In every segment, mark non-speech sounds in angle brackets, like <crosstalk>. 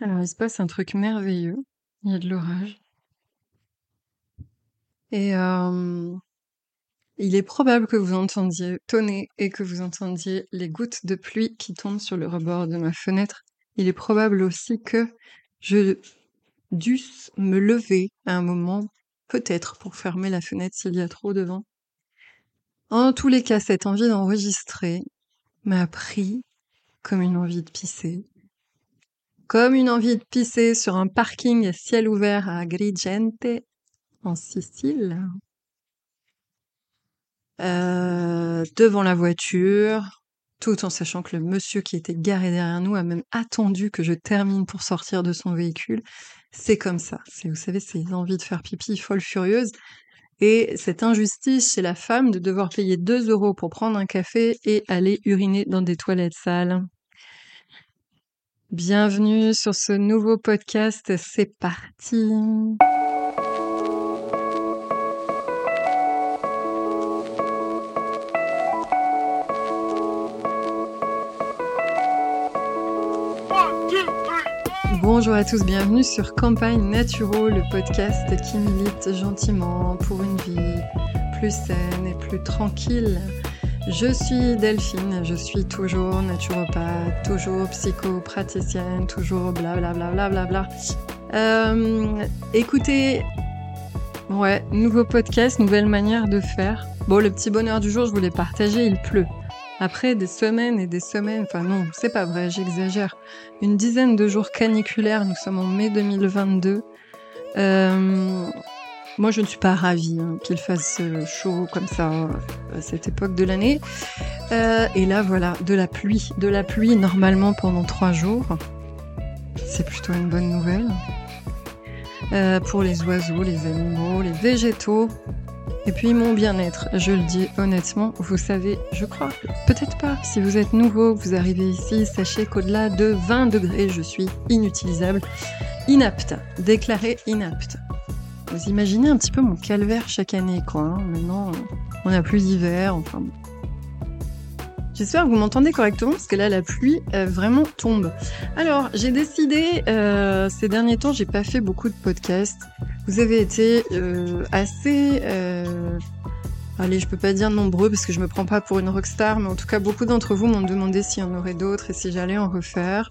Alors, il se passe un truc merveilleux. Il y a de l'orage. Et euh, il est probable que vous entendiez tonner et que vous entendiez les gouttes de pluie qui tombent sur le rebord de ma fenêtre. Il est probable aussi que je dusse me lever à un moment, peut-être pour fermer la fenêtre s'il y a trop de vent. En tous les cas, cette envie d'enregistrer m'a pris comme une envie de pisser comme une envie de pisser sur un parking à ciel ouvert à Agrigente, en Sicile. Euh, devant la voiture, tout en sachant que le monsieur qui était garé derrière nous a même attendu que je termine pour sortir de son véhicule. C'est comme ça. Vous savez, c'est envie de faire pipi folle furieuse. Et cette injustice chez la femme de devoir payer 2 euros pour prendre un café et aller uriner dans des toilettes sales. Bienvenue sur ce nouveau podcast, c'est parti. Bonjour à tous, bienvenue sur Campagne Naturo, le podcast qui milite gentiment pour une vie plus saine et plus tranquille. Je suis Delphine, je suis toujours naturopathe, toujours psychopraticienne, toujours blablabla. Bla bla bla euh, écoutez, ouais, nouveau podcast, nouvelle manière de faire. Bon, le petit bonheur du jour, je voulais partager, il pleut. Après des semaines et des semaines, enfin non, c'est pas vrai, j'exagère. Une dizaine de jours caniculaires, nous sommes en mai 2022. Euh, moi, je ne suis pas ravie hein, qu'il fasse euh, chaud comme ça euh, à cette époque de l'année. Euh, et là, voilà, de la pluie. De la pluie normalement pendant trois jours. C'est plutôt une bonne nouvelle. pour les oiseaux, les animaux, les végétaux. Et puis mon bien-être, je le dis honnêtement, vous savez, je crois, peut-être pas, si vous êtes nouveau, vous arrivez ici, sachez qu'au-delà de 20 degrés, je suis inutilisable, inapte, déclaré inapte. Vous imaginez un petit peu mon calvaire chaque année, quoi. Hein. Maintenant, on n'a plus d'hiver, enfin J'espère que vous m'entendez correctement parce que là la pluie euh, vraiment tombe. Alors j'ai décidé euh, ces derniers temps j'ai pas fait beaucoup de podcasts. Vous avez été euh, assez allez je peux pas dire nombreux parce que je me prends pas pour une rockstar mais en tout cas beaucoup d'entre vous m'ont demandé s'il y en aurait d'autres et si j'allais en refaire.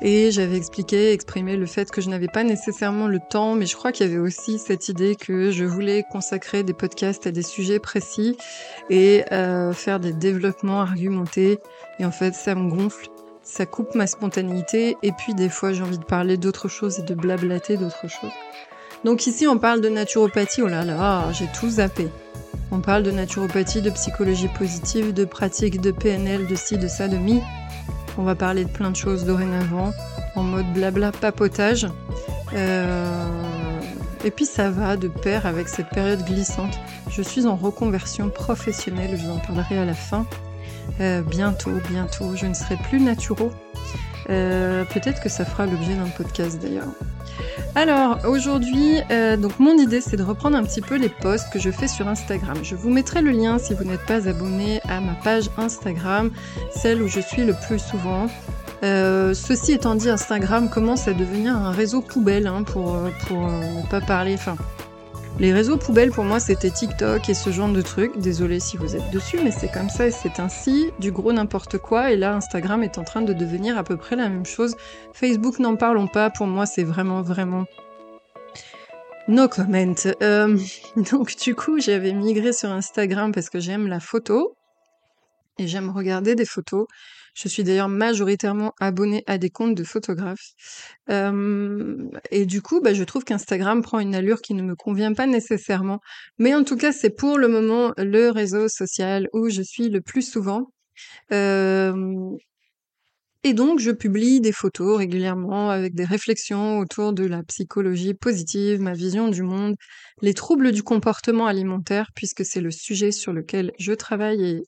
Et j'avais expliqué, exprimé le fait que je n'avais pas nécessairement le temps, mais je crois qu'il y avait aussi cette idée que je voulais consacrer des podcasts à des sujets précis et euh, faire des développements argumentés. Et en fait, ça me gonfle, ça coupe ma spontanéité, et puis des fois j'ai envie de parler d'autres choses et de blablater d'autres choses. Donc ici on parle de naturopathie, oh là là, j'ai tout zappé. On parle de naturopathie, de psychologie positive, de pratique de PNL, de ci, de ça, de mi. On va parler de plein de choses dorénavant, en mode blabla papotage. Euh, et puis ça va de pair avec cette période glissante. Je suis en reconversion professionnelle, je vous en parlerai à la fin. Euh, bientôt, bientôt, je ne serai plus naturo. Euh, peut-être que ça fera l'objet d'un podcast d'ailleurs. Alors aujourd'hui, euh, donc mon idée c'est de reprendre un petit peu les posts que je fais sur Instagram. Je vous mettrai le lien si vous n'êtes pas abonné à ma page Instagram, celle où je suis le plus souvent. Euh, ceci étant dit, Instagram commence à devenir un réseau poubelle hein, pour, ne pas parler, les réseaux poubelles pour moi c'était TikTok et ce genre de trucs. Désolé si vous êtes dessus, mais c'est comme ça et c'est ainsi, du gros n'importe quoi. Et là Instagram est en train de devenir à peu près la même chose. Facebook n'en parlons pas, pour moi c'est vraiment vraiment No comment. Euh, <laughs> donc du coup, j'avais migré sur Instagram parce que j'aime la photo et j'aime regarder des photos. Je suis d'ailleurs majoritairement abonnée à des comptes de photographes. Euh, et du coup, bah, je trouve qu'Instagram prend une allure qui ne me convient pas nécessairement. Mais en tout cas, c'est pour le moment le réseau social où je suis le plus souvent. Euh, et donc, je publie des photos régulièrement avec des réflexions autour de la psychologie positive, ma vision du monde, les troubles du comportement alimentaire, puisque c'est le sujet sur lequel je travaille et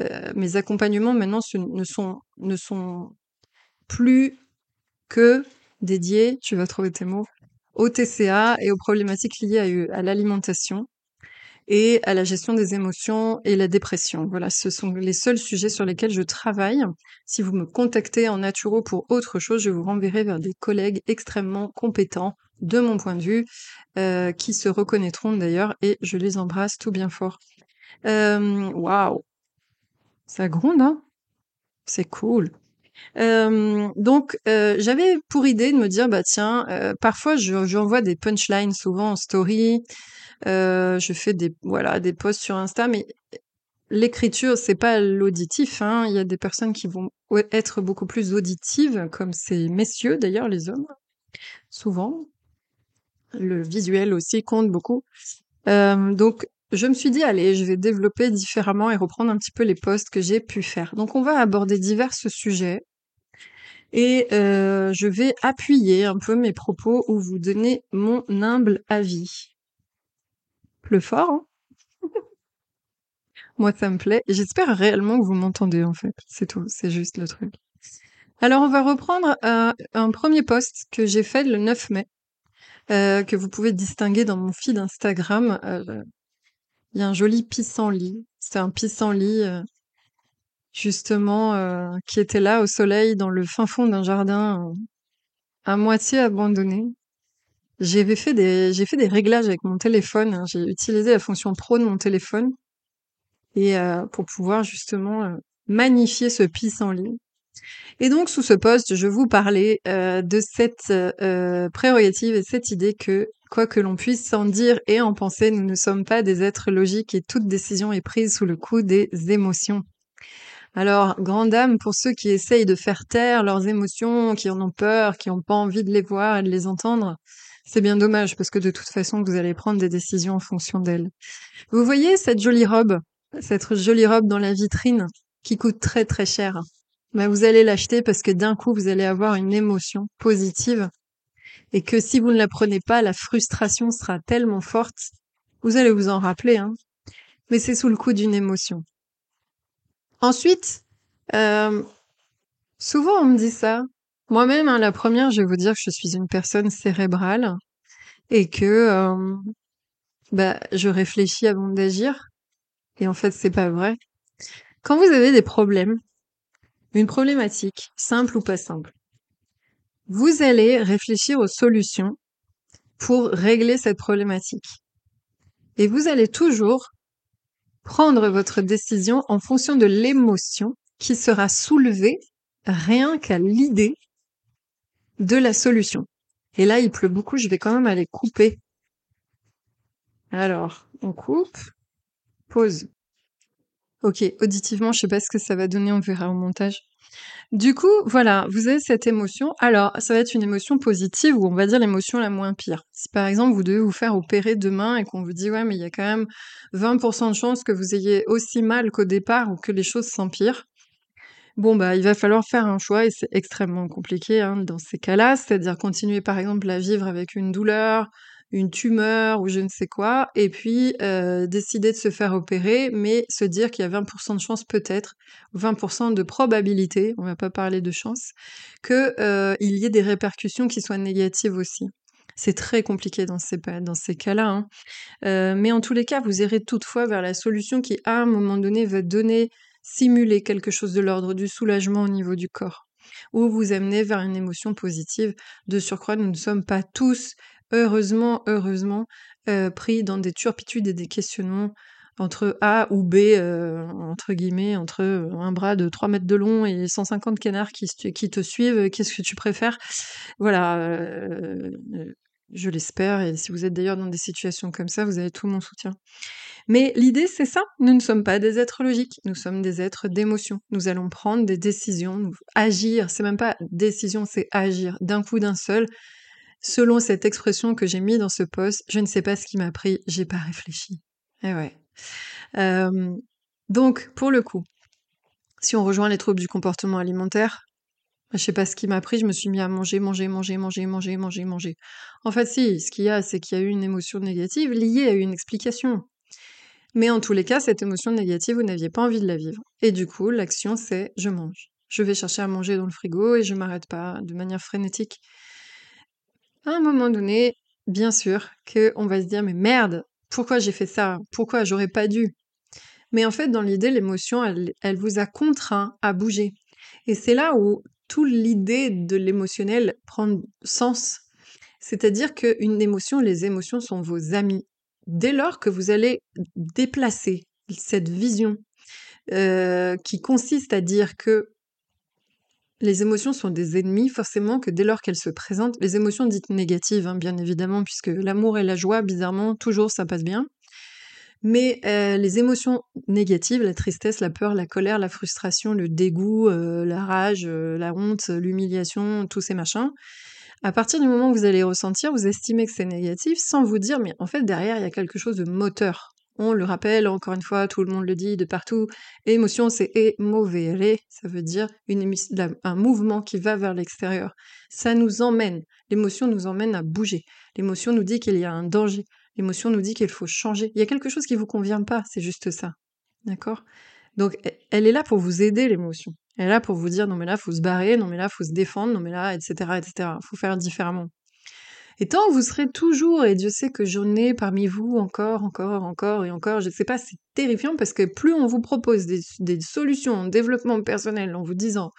euh, mes accompagnements maintenant ne, sont, plus que dédiés, tu vas trouver tes mots, au TCA et aux problématiques liées à l'alimentation. Et à la gestion des émotions et la dépression. Voilà, ce sont les seuls sujets sur lesquels je travaille. Si vous me contactez en naturo pour autre chose, je vous renverrai vers des collègues extrêmement compétents de mon point de vue, euh, qui se reconnaîtront d'ailleurs et je les embrasse tout bien fort. Euh, waouh, ça gronde, hein? C'est cool. Euh, donc, j'avais pour idée de me dire, bah tiens, parfois j'envoie des punchlines souvent en story, je fais des voilà des posts sur Insta, mais l'écriture c'est pas l'auditif. Hein. Il y a des personnes qui vont être beaucoup plus auditives, comme ces messieurs d'ailleurs, les hommes, souvent. Le visuel aussi compte beaucoup. donc, je me suis dit, allez, je vais développer différemment et reprendre un petit peu les posts que j'ai pu faire. Donc, on va aborder divers sujets et euh, je vais appuyer un peu mes propos ou vous donner mon humble avis. Plus fort, hein? Moi, ça me plaît. J'espère réellement que vous m'entendez, en fait. C'est tout. C'est juste le truc. Alors, on va reprendre euh, un premier post que j'ai fait le 9 mai, euh, que vous pouvez distinguer dans mon feed Instagram. Il y a un joli pissenlit. C'est un pissenlit, euh, justement, euh, qui était là au soleil dans le fin fond d'un jardin euh, à moitié abandonné. J'ai fait des réglages avec mon téléphone. Hein. J'ai utilisé la fonction pro de mon téléphone et pour pouvoir justement magnifier ce pissenlit. Et donc, sous ce poste, je vous parlais de cette prérogative et cette idée que Quoi que l'on puisse s'en dire et en penser, nous ne sommes pas des êtres logiques et toute décision est prise sous le coup des émotions. Alors, grande âme pour ceux qui essayent de faire taire leurs émotions, qui en ont peur, qui n'ont pas envie de les voir et de les entendre, c'est bien dommage parce que de toute façon, vous allez prendre des décisions en fonction d'elles. Vous voyez cette jolie robe, cette jolie robe dans la vitrine qui coûte très très cher. Ben, vous allez l'acheter parce que d'un coup, vous allez avoir une émotion positive et que si vous ne la prenez pas, la frustration sera tellement forte, vous allez vous en rappeler, hein, mais c'est sous le coup d'une émotion. Ensuite, euh, souvent on me dit ça. Moi-même, hein, la première, je vais vous dire que je suis une personne cérébrale et que euh, bah, je réfléchis avant d'agir. Et en fait, c'est pas vrai. Quand vous avez des problèmes, une problématique, simple ou pas simple, vous allez réfléchir aux solutions pour régler cette problématique. Et vous allez toujours prendre votre décision en fonction de l'émotion qui sera soulevée rien qu'à l'idée de la solution. Et là, il pleut beaucoup, je vais quand même aller couper. Alors, on coupe, pause. Ok, auditivement, je sais pas ce que ça va donner, on verra au montage. Du coup, voilà, vous avez cette émotion. Alors, ça va être une émotion positive ou on va dire l'émotion la moins pire. Si par exemple vous devez vous faire opérer demain et qu'on vous dit ouais mais il y a quand même 20% de chances que vous ayez aussi mal qu'au départ ou que les choses s'empirent. Bon bah il va falloir faire un choix et c'est extrêmement compliqué hein, dans ces cas-là, c'est-à-dire continuer par exemple à vivre avec une douleur, une tumeur ou je ne sais quoi, et puis euh, décider de se faire opérer, mais se dire qu'il y a 20% de chance peut-être, 20% de probabilité, on va pas parler de chance, qu'il euh, y ait des répercussions qui soient négatives aussi. C'est très compliqué dans ces, dans ces cas-là. Hein. Euh, mais en tous les cas, vous irez toutefois vers la solution qui, à un moment donné, va donner, simuler quelque chose de l'ordre du soulagement au niveau du corps ou vous amener vers une émotion positive. De surcroît, nous ne sommes pas tous heureusement, heureusement, euh, pris dans des turpitudes et des questionnements entre A ou B, euh, entre guillemets, entre un bras de 3 mètres de long et 150 canards qui, te suivent, qu'est-ce que tu préfères? Voilà, euh, je l'espère, et si vous êtes d'ailleurs dans des situations comme ça, vous avez tout mon soutien. Mais l'idée, c'est ça, nous ne sommes pas des êtres logiques, nous sommes des êtres d'émotion. Nous allons prendre des décisions, agir, c'est même pas décision, c'est agir, d'un coup d'un seul, Selon cette expression que j'ai mis dans ce post, je ne sais pas ce qui m'a pris, j'ai pas réfléchi. Eh ouais. donc, pour le coup, si on rejoint les troubles du comportement alimentaire, je sais pas ce qui m'a pris, je me suis mis à manger, manger, manger, manger, manger, manger, manger. En fait, si, ce qu'il y a, c'est qu'il y a eu une émotion négative liée à une explication. Mais en tous les cas, cette émotion négative, vous n'aviez pas envie de la vivre. Et du coup, l'action, c'est je mange. Je vais chercher à manger dans le frigo et je m'arrête pas de manière frénétique à un moment donné, bien sûr, qu'on va se dire, mais merde, pourquoi j'ai fait ça? Pourquoi j'aurais pas dû? Mais en fait, dans l'idée, l'émotion, elle, vous a contraint à bouger. Et c'est là où toute l'idée de l'émotionnel prend sens. C'est-à-dire qu'une émotion, les émotions sont vos amis. Dès lors que vous allez déplacer cette vision euh, qui consiste à dire que les émotions sont des ennemis, forcément que dès lors qu'elles se présentent, les émotions dites négatives, hein, bien évidemment, puisque l'amour et la joie, bizarrement, toujours ça passe bien. Mais euh, les émotions négatives, la tristesse, la peur, la colère, la frustration, le dégoût, euh, la rage, la honte, l'humiliation, tous ces machins, à partir du moment où vous allez ressentir, vous estimez que c'est négatif sans vous dire, mais en fait, derrière, il y a quelque chose de moteur. On le rappelle, encore une fois, tout le monde le dit de partout. Émotion, c'est émovere, ça veut dire une un mouvement qui va vers l'extérieur. Ça nous emmène. L'émotion nous emmène à bouger. L'émotion nous dit qu'il y a un danger. L'émotion nous dit qu'il faut changer. Il y a quelque chose qui vous convient pas, c'est juste ça. D'accord? Donc, e, elle est là pour vous aider, l'émotion. Elle est là pour vous dire non mais là faut se barrer, non mais là faut se défendre, non mais là etc etc. Faut faire différemment. Et tant vous serez toujours, et Dieu sait que j'en ai parmi vous encore, encore, encore et encore, je ne sais pas, c'est terrifiant parce que plus on vous propose des, solutions en développement personnel en vous disant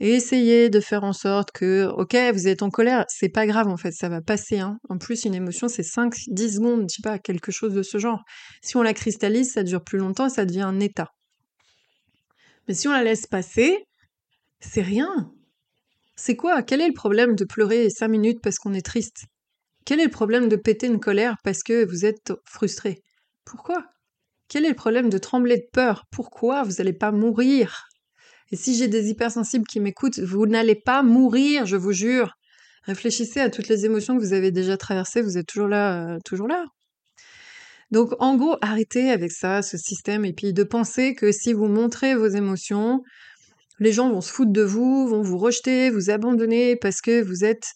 essayez de faire en sorte que, ok, vous êtes en colère, c'est pas grave en fait, ça va passer. Hein. En plus, une émotion, c'est 5, 10 secondes, je sais pas, quelque chose de ce genre. Si on la cristallise, ça dure plus longtemps ça devient un état. Mais si on la laisse passer, c'est rien. C'est quoi? Quel est le problème de pleurer cinq minutes parce qu'on est triste? Quel est le problème de péter une colère parce que vous êtes frustré? Pourquoi? Quel est le problème de trembler de peur? Pourquoi vous n'allez pas mourir? Et si j'ai des hypersensibles qui m'écoutent, vous n'allez pas mourir, je vous jure. Réfléchissez à toutes les émotions que vous avez déjà traversées, vous êtes toujours là, euh, toujours là. Donc en gros, arrêtez avec ça, ce système, et puis de penser que si vous montrez vos émotions, les gens vont se foutre de vous, vont vous rejeter, vous abandonner parce que vous êtes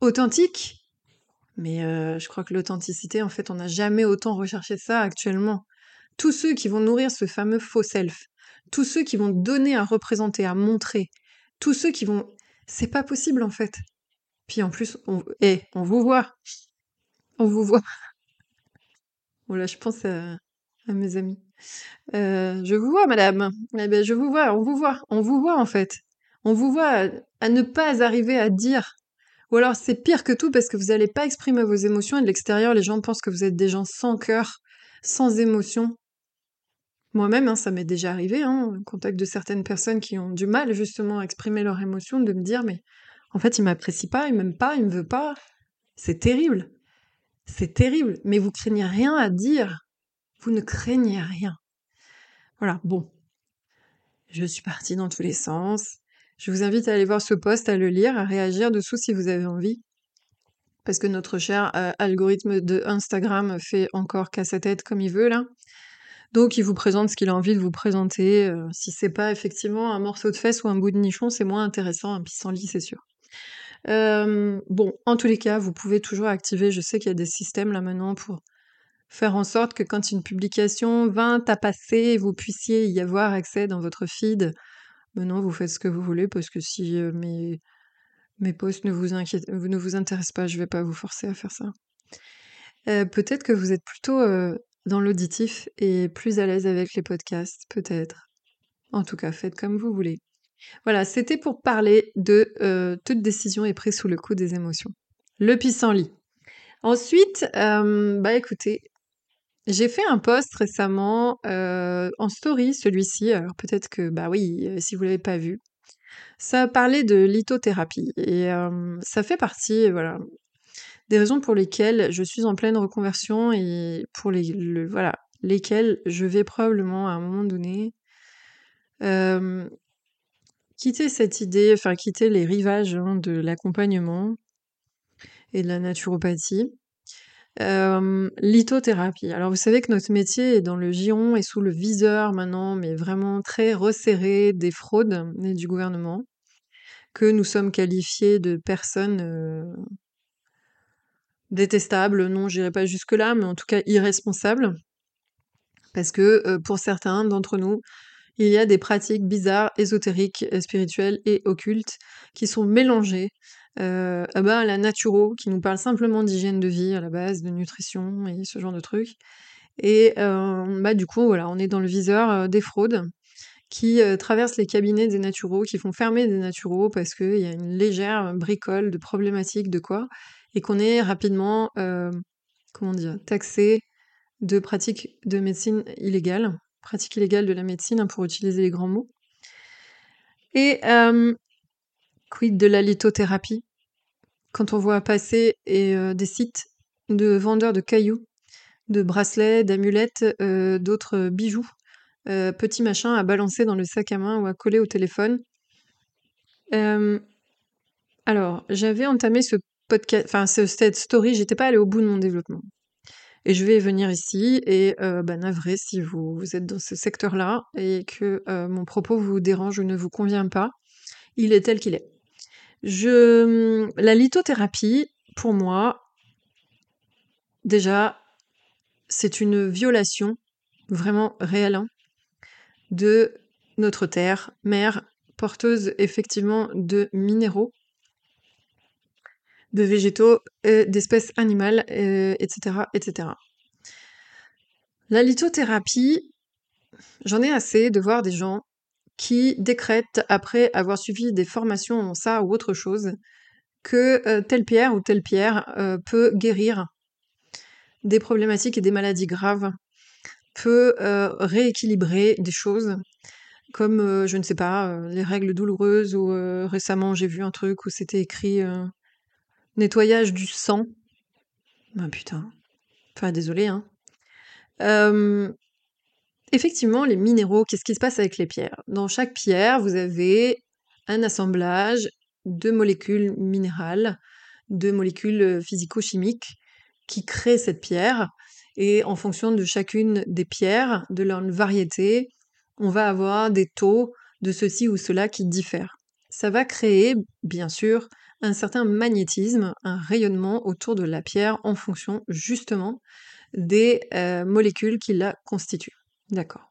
authentique. Mais euh, je crois que l'authenticité, en fait, on n'a jamais autant recherché ça actuellement. Tous ceux qui vont nourrir ce fameux faux self, tous ceux qui vont donner à représenter, à montrer, tous ceux qui vont... C'est pas possible en fait. Puis en plus, on, eh, on vous voit. On vous voit. <laughs> Voilà, je pense à, mes amis. Euh, je vous vois, madame. Eh ben, je vous vois, on vous voit, on vous voit en fait. On vous voit à, ne pas arriver à dire. Ou alors c'est pire que tout parce que vous n'allez pas exprimer vos émotions et de l'extérieur, les gens pensent que vous êtes des gens sans cœur, sans émotion. Moi-même, hein, ça m'est déjà arrivé, hein, contact de certaines personnes qui ont du mal justement à exprimer leurs émotions, de me dire mais en fait il m'apprécie pas, il m'aime pas, il me veut pas. C'est terrible. C'est terrible, mais vous craignez rien à dire. Ne craignez rien. Voilà, bon. Je suis partie dans tous les sens. Je vous invite à aller voir ce post, à le lire, à réagir dessous si vous avez envie. Parce que notre cher euh, algorithme de Instagram fait encore qu'à sa tête comme il veut là. Donc il vous présente ce qu'il a envie de vous présenter. Euh, si c'est pas effectivement un morceau de fesse ou un bout de nichon, c'est moins intéressant. Un pissenlit, c'est sûr. Euh, bon, en tous les cas, vous pouvez toujours activer, je sais qu'il y a des systèmes là maintenant pour faire en sorte que quand une publication vint à passer, vous puissiez y avoir accès dans votre feed. Maintenant, vous faites ce que vous voulez parce que si euh, mes, mes posts ne vous, ne vous intéressent pas, je ne vais pas vous forcer à faire ça. Euh, peut-être que vous êtes plutôt dans l'auditif et plus à l'aise avec les podcasts, peut-être. En tout cas, faites comme vous voulez. Voilà, c'était pour parler de euh, toute décision est prise sous le coup des émotions. Le pissenlit. Ensuite, euh, bah écoutez, j'ai fait un post récemment euh, en story, celui-ci. Alors peut-être que, bah oui, si vous l'avez pas vu, ça parlait de lithothérapie et ça fait partie, des raisons pour lesquelles je suis en pleine reconversion et pour les, voilà, lesquelles je vais probablement à un moment donné quitter cette idée, enfin quitter les rivages hein, de l'accompagnement et de la naturopathie. Lithothérapie. Alors vous savez que notre métier est dans le giron et sous le viseur maintenant, mais vraiment très resserré des fraudes et du gouvernement, que nous sommes qualifiés de personnes détestables, non, j'irai pas jusque-là, mais en tout cas irresponsables, parce que euh, pour certains d'entre nous, il y a des pratiques bizarres, ésotériques, spirituelles et occultes qui sont mélangées euh, ah ben, la Naturo qui nous parle simplement d'hygiène de vie à la base, de nutrition et ce genre de trucs. Et euh, bah, du coup, voilà, on est dans le viseur euh, des fraudes qui traversent les cabinets des naturaux, qui font fermer des naturaux parce qu'il y a une légère bricole de problématiques de quoi, et qu'on est rapidement, comment dire, taxé de pratiques de médecine illégale, pratique illégale de la médecine, hein, pour utiliser les grands mots. Et quid de la lithothérapie? Quand on voit passer des sites de vendeurs de cailloux, de bracelets, d'amulettes, d'autres bijoux, petits machins à balancer dans le sac à main ou à coller au téléphone. alors, j'avais entamé ce podcast, enfin cette story, j'étais pas allée au bout de mon développement. Et je vais venir ici et euh, bah, si vous, êtes dans ce secteur-là et que mon propos vous dérange ou ne vous convient pas, il est tel qu'il est. Je, la lithothérapie, pour moi, déjà, c'est une violation vraiment réelle hein, de notre terre, mère, porteuse effectivement de minéraux, de végétaux, d'espèces animales, etc., etc. La lithothérapie, j'en ai assez de voir des gens qui décrètent, après avoir suivi des formations en ça ou autre chose, que euh, telle pierre ou telle pierre euh, peut guérir des problématiques et des maladies graves, peut euh, rééquilibrer des choses, comme, je ne sais pas, les règles douloureuses, ou récemment j'ai vu un truc où c'était écrit nettoyage du sang. Ah putain. Enfin, désolé, hein. Effectivement, les minéraux, qu'est-ce qui se passe avec les pierres? Dans chaque pierre, vous avez un assemblage de molécules minérales, de molécules euh, physico-chimiques qui créent cette pierre. Et en fonction de chacune des pierres, de leur variété, on va avoir des taux de ceci ou cela qui diffèrent. Ça va créer, bien sûr, un certain magnétisme, un rayonnement autour de la pierre en fonction justement des euh, molécules qui la constituent. D'accord.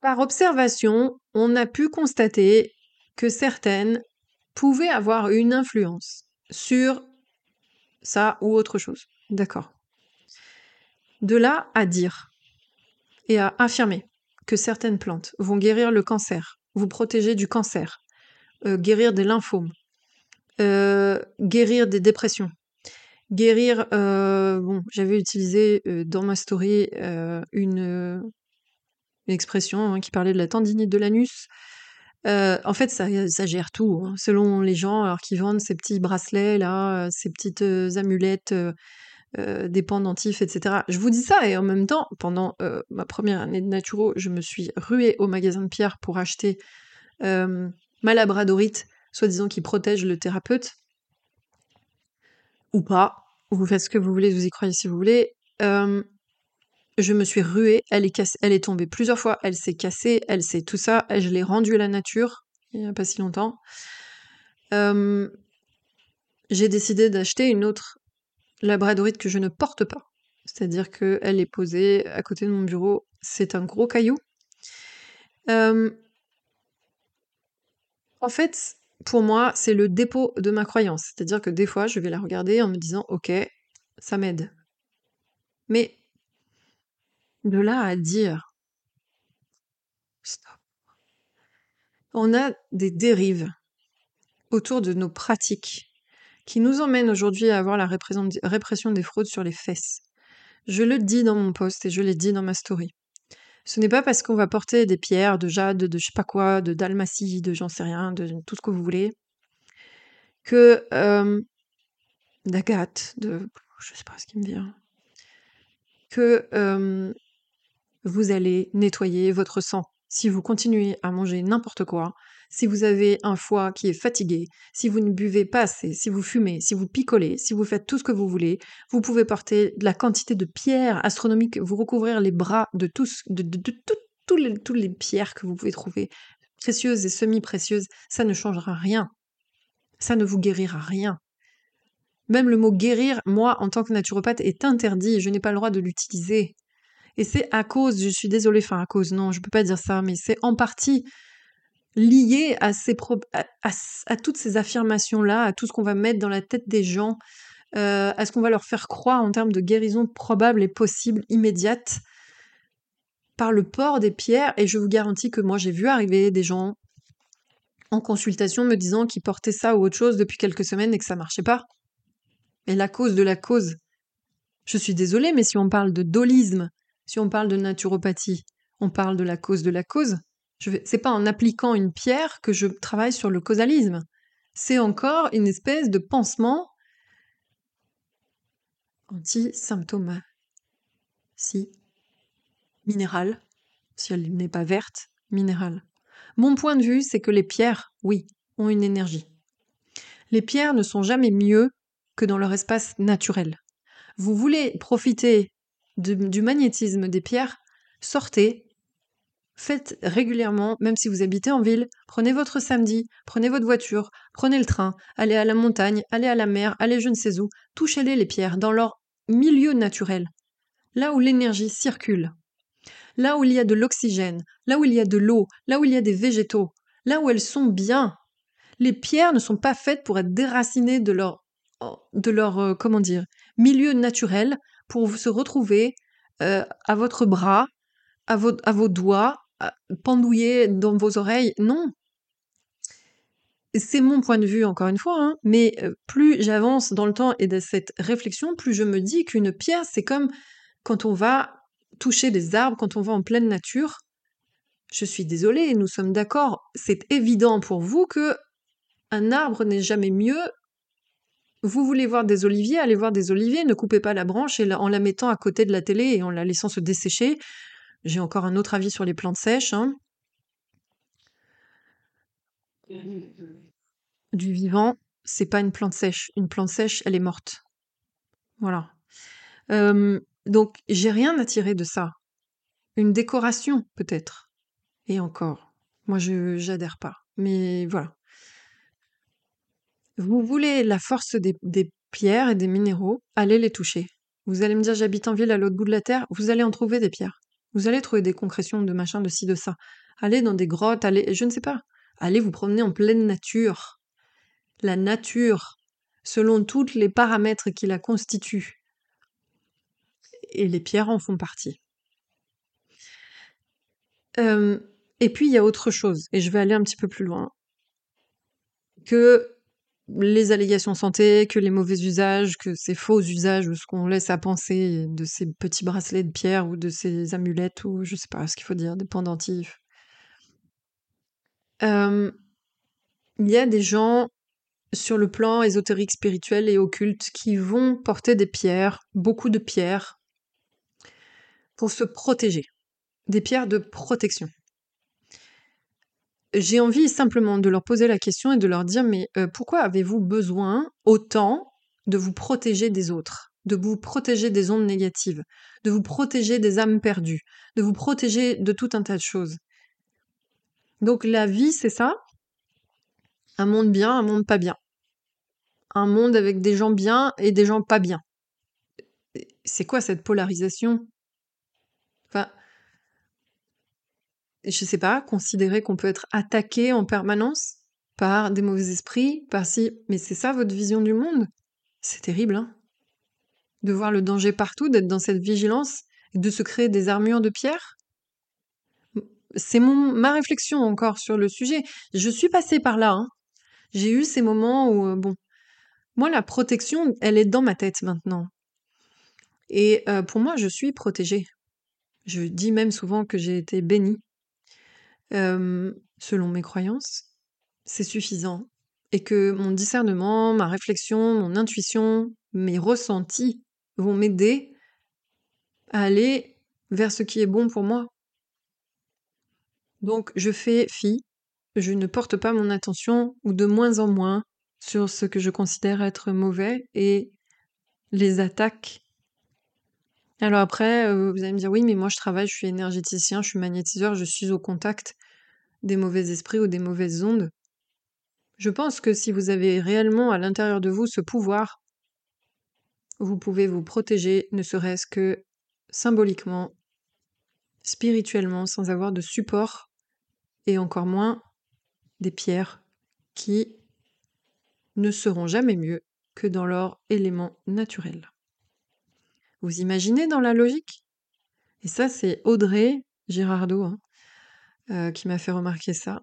Par observation, on a pu constater que certaines pouvaient avoir une influence sur ça ou autre chose. D'accord. De là à dire et à affirmer que certaines plantes vont guérir le cancer, vous protéger du cancer, euh, guérir des lymphomes, euh, guérir des dépressions, Guérir, euh, bon, j'avais utilisé euh, dans ma story euh, une, expression hein, qui parlait de la tendinite de l'anus. en fait, ça, gère tout, hein, selon les gens, alors qui vendent ces petits bracelets là, ces petites amulettes, des pendentifs, etc. Je vous dis ça et en même temps, pendant ma première année de naturo, je me suis ruée au magasin de pierre pour acheter ma labradorite, soi-disant qui protège le thérapeute ou pas, vous faites ce que vous voulez, vous y croyez si vous voulez. je me suis ruée, elle est, cassée, elle est tombée plusieurs fois, elle s'est cassée, elle s'est tout ça, je l'ai rendue à la nature il n'y a pas si longtemps. j'ai décidé d'acheter une autre labradorite que je ne porte pas. C'est-à-dire qu'elle est posée à côté de mon bureau. C'est un gros caillou. en fait, pour moi, c'est le dépôt de ma croyance. C'est-à-dire que des fois, je vais la regarder en me disant, ok, ça m'aide. Mais de là à dire, stop. On a des dérives autour de nos pratiques qui nous emmènent aujourd'hui à avoir la répression des fraudes sur les fesses. Je le dis dans mon post et je l'ai dit dans ma story. Ce n'est pas parce qu'on va porter des pierres de jade, de je sais pas quoi, de dalmatie, de j'en sais rien, de tout ce que vous voulez, que euh, d'agate, de je sais pas ce qui me vient, que euh, vous allez nettoyer votre sang. Si vous continuez à manger n'importe quoi, si vous avez un foie qui est fatigué, si vous ne buvez pas assez, si vous fumez, si vous picolez, si vous faites tout ce que vous voulez, vous pouvez porter de la quantité de pierres astronomiques, vous recouvrir les bras de tous, de, tous les, toutes les pierres que vous pouvez trouver, précieuses et semi-précieuses, ça ne changera rien. Ça ne vous guérira rien. Même le mot guérir, moi, en tant que naturopathe, est interdit. Je n'ai pas le droit de l'utiliser. Et c'est à cause, je suis désolée, enfin à cause, non, je peux pas dire ça, mais c'est en partie lié à, toutes ces affirmations-là, à tout ce qu'on va mettre dans la tête des gens, euh, à ce qu'on va leur faire croire en termes de guérison probable et possible, immédiate, par le port des pierres. Et je vous garantis que moi, j'ai vu arriver des gens en consultation me disant qu'ils portaient ça ou autre chose depuis quelques semaines et que ça marchait pas. Et la cause de la cause. Je suis désolée, mais si on parle de dolisme, si on parle de naturopathie, on parle de la cause de la cause. Ce n'est pas en appliquant une pierre que je travaille sur le causalisme. C'est encore une espèce de pansement anti-symptomat. Si. Minéral. Si elle n'est pas verte, minérale. Mon point de vue, c'est que les pierres, oui, ont une énergie. Les pierres ne sont jamais mieux que dans leur espace naturel. Vous voulez profiter du magnétisme des pierres, sortez, faites régulièrement, même si vous habitez en ville, prenez votre samedi, prenez votre voiture, prenez le train, allez à la montagne, allez à la mer, allez je ne sais où, touchez-les les pierres dans leur milieu naturel, là où l'énergie circule, là où il y a de l'oxygène, là où il y a de l'eau, là où il y a des végétaux, là où elles sont bien. Les pierres ne sont pas faites pour être déracinées de leur, de euh, milieu naturel pour se retrouver euh, à votre bras, à vos, à vos doigts, pendouillés dans vos oreilles. Non. C'est mon point de vue, encore une fois, hein, mais euh, plus j'avance dans le temps et de cette réflexion, plus je me dis qu'une pierre, c'est comme quand on va toucher des arbres, quand on va en pleine nature. Je suis désolée, nous sommes d'accord, c'est évident pour vous que un arbre n'est jamais mieux vous voulez voir des oliviers, allez voir des oliviers, ne coupez pas la branche en la mettant à côté de la télé et en la laissant se dessécher. J'ai encore un autre avis sur les plantes sèches. Hein. Du vivant, c'est pas une plante sèche. Une plante sèche, elle est morte. Voilà. donc, j'ai rien à tirer de ça. Une décoration, peut-être. Et encore. Moi, je j'adhère pas. Mais voilà. Vous voulez la force des, pierres et des minéraux, allez les toucher. Vous allez me dire j'habite en ville à l'autre bout de la terre, vous allez en trouver des pierres. Vous allez trouver des concrétions de machin, de ci, de ça. Allez dans des grottes, allez, je ne sais pas. Allez vous promener en pleine nature. La nature, selon tous les paramètres qui la constituent. Et les pierres en font partie. Euh, et puis il y a autre chose, et je vais aller un petit peu plus loin, que les allégations santé, que les mauvais usages, que ces faux usages, ce qu'on laisse à penser de ces petits bracelets de pierre ou de ces amulettes, ou je sais pas ce qu'il faut dire, des pendentifs. Euh, il y a des gens sur le plan ésotérique, spirituel et occulte qui vont porter des pierres, beaucoup de pierres, pour se protéger. Des pierres de protection j'ai envie simplement de leur poser la question et de leur dire mais euh, pourquoi avez-vous besoin autant de vous protéger des autres, de vous protéger des ondes négatives, de vous protéger des âmes perdues, de vous protéger de tout un tas de choses? Donc la vie, c'est ça? Un monde bien, un monde pas bien. Un monde avec des gens bien et des gens pas bien. C'est quoi cette polarisation? Je sais pas, considérer qu'on peut être attaqué en permanence par des mauvais esprits, par si. Mais c'est ça votre vision du monde? C'est terrible, hein De voir le danger partout, d'être dans cette vigilance de se créer des armures de pierre? C'est ma réflexion encore sur le sujet. Je suis passée par là. Hein. J'ai eu ces moments où, euh, bon, moi, la protection, elle est dans ma tête maintenant. Et euh, pour moi, je suis protégée. Je dis même souvent que j'ai été bénie selon mes croyances, c'est suffisant. Et que mon discernement, ma réflexion, mon intuition, mes ressentis vont m'aider à aller vers ce qui est bon pour moi. Donc je fais fi, je ne porte pas mon attention, ou de moins en moins, sur ce que je considère être mauvais et les attaques alors après, euh, vous allez me dire: «Oui, mais moi je travaille, je suis énergéticien, je suis magnétiseur, je suis au contact des mauvais esprits ou des mauvaises ondes». Je pense que si vous avez réellement à l'intérieur de vous ce pouvoir, vous pouvez vous protéger, ne serait-ce que symboliquement, spirituellement, sans avoir de support et encore moins des pierres qui ne seront jamais mieux que dans leur élément naturel. Vous imaginez dans la logique? Et ça, c'est Audrey Girardot hein, euh, qui m'a fait remarquer ça.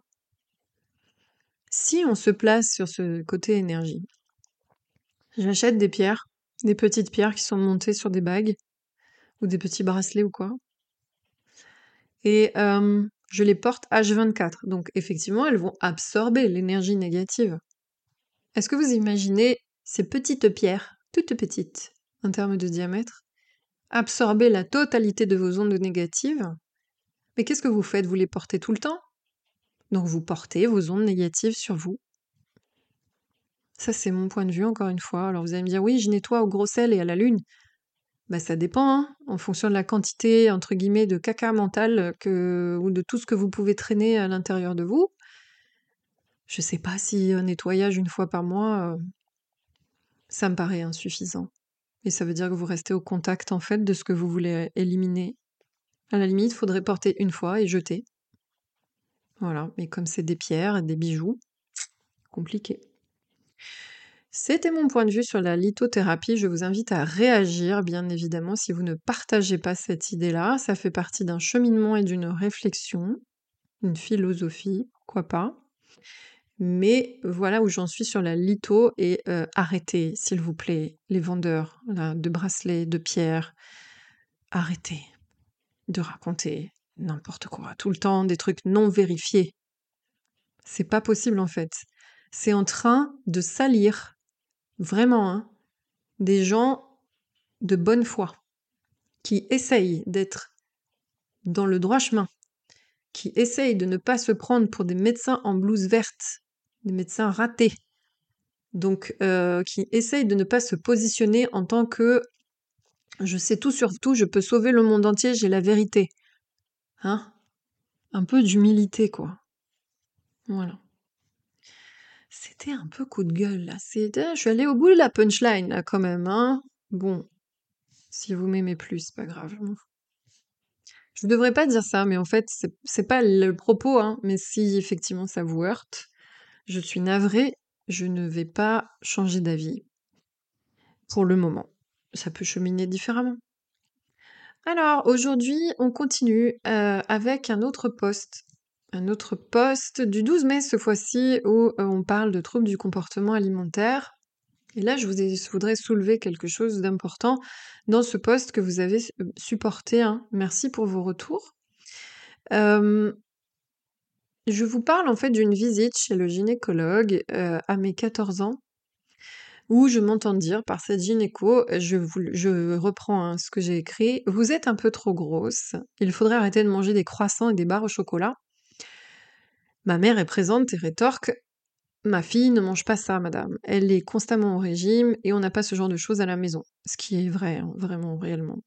Si on se place sur ce côté énergie, j'achète des pierres, des petites pierres qui sont montées sur des bagues ou des petits bracelets ou quoi, et euh, je les porte H24. Donc effectivement, elles vont absorber l'énergie négative. Est-ce que vous imaginez ces petites pierres, toutes petites, en termes de diamètre, absorber la totalité de vos ondes négatives Mais qu'est-ce que vous faites? Vous les portez tout le temps? Donc vous portez vos ondes négatives sur vous. Ça, c'est mon point de vue, encore une fois. Alors vous allez me dire, oui, je nettoie au gros sel et à la lune. Bah, ça dépend, hein, en fonction de la quantité, entre guillemets, de caca mental ou de tout ce que vous pouvez traîner à l'intérieur de vous. Je sais pas si un nettoyage une fois par mois, euh, ça me paraît insuffisant. Et ça veut dire que vous restez au contact, en fait, de ce que vous voulez éliminer. À la limite, il faudrait porter une fois et jeter. Voilà, mais comme c'est des pierres et des bijoux, compliqué. C'était mon point de vue sur la lithothérapie. Je vous invite à réagir, bien évidemment, si vous ne partagez pas cette idée-là. Ça fait partie d'un cheminement et d'une réflexion, une philosophie, pourquoi pas. Mais voilà où j'en suis sur la litho et euh, arrêtez, s'il vous plaît, les vendeurs de bracelets, de pierres. Arrêtez de raconter n'importe quoi, tout le temps des trucs non vérifiés. C'est pas possible en fait. C'est en train de salir Vraiment, hein. Des gens de bonne foi, qui essayent d'être dans le droit chemin, qui essayent de ne pas se prendre pour des médecins en blouse verte, des médecins ratés, donc euh, qui essayent de ne pas se positionner en tant que je sais tout sur tout, je peux sauver le monde entier, j'ai la vérité. Hein? Un peu d'humilité, quoi. Voilà. C'était un peu coup de gueule, là. Je suis allée au bout de la punchline, quand même, hein. Bon, si vous m'aimez plus, c'est pas grave. Je ne devrais pas dire ça, mais en fait, c'est pas le propos, hein. Mais si effectivement ça vous heurte, je suis navrée, je ne vais pas changer d'avis. Pour le moment. Ça peut cheminer différemment. Alors, aujourd'hui, on continue euh, avec un autre poste un autre post du 12 mai ce fois-ci où euh, on parle de troubles du comportement alimentaire. Et là, je, vous voudrais soulever quelque chose d'important dans ce post que vous avez euh, supporté. Hein. Merci pour vos retours. Je vous parle en fait d'une visite chez le gynécologue euh, à mes 14 ans où je m'entends dire par cette gynéco, je, reprends hein, ce que j'ai écrit, vous êtes un peu trop grosse, il faudrait arrêter de manger des croissants et des barres au chocolat. Ma mère est présente et rétorque Ma fille ne mange pas ça, madame. Elle est constamment au régime et on n'a pas ce genre de choses à la maison. Ce qui est vrai, hein, vraiment, réellement.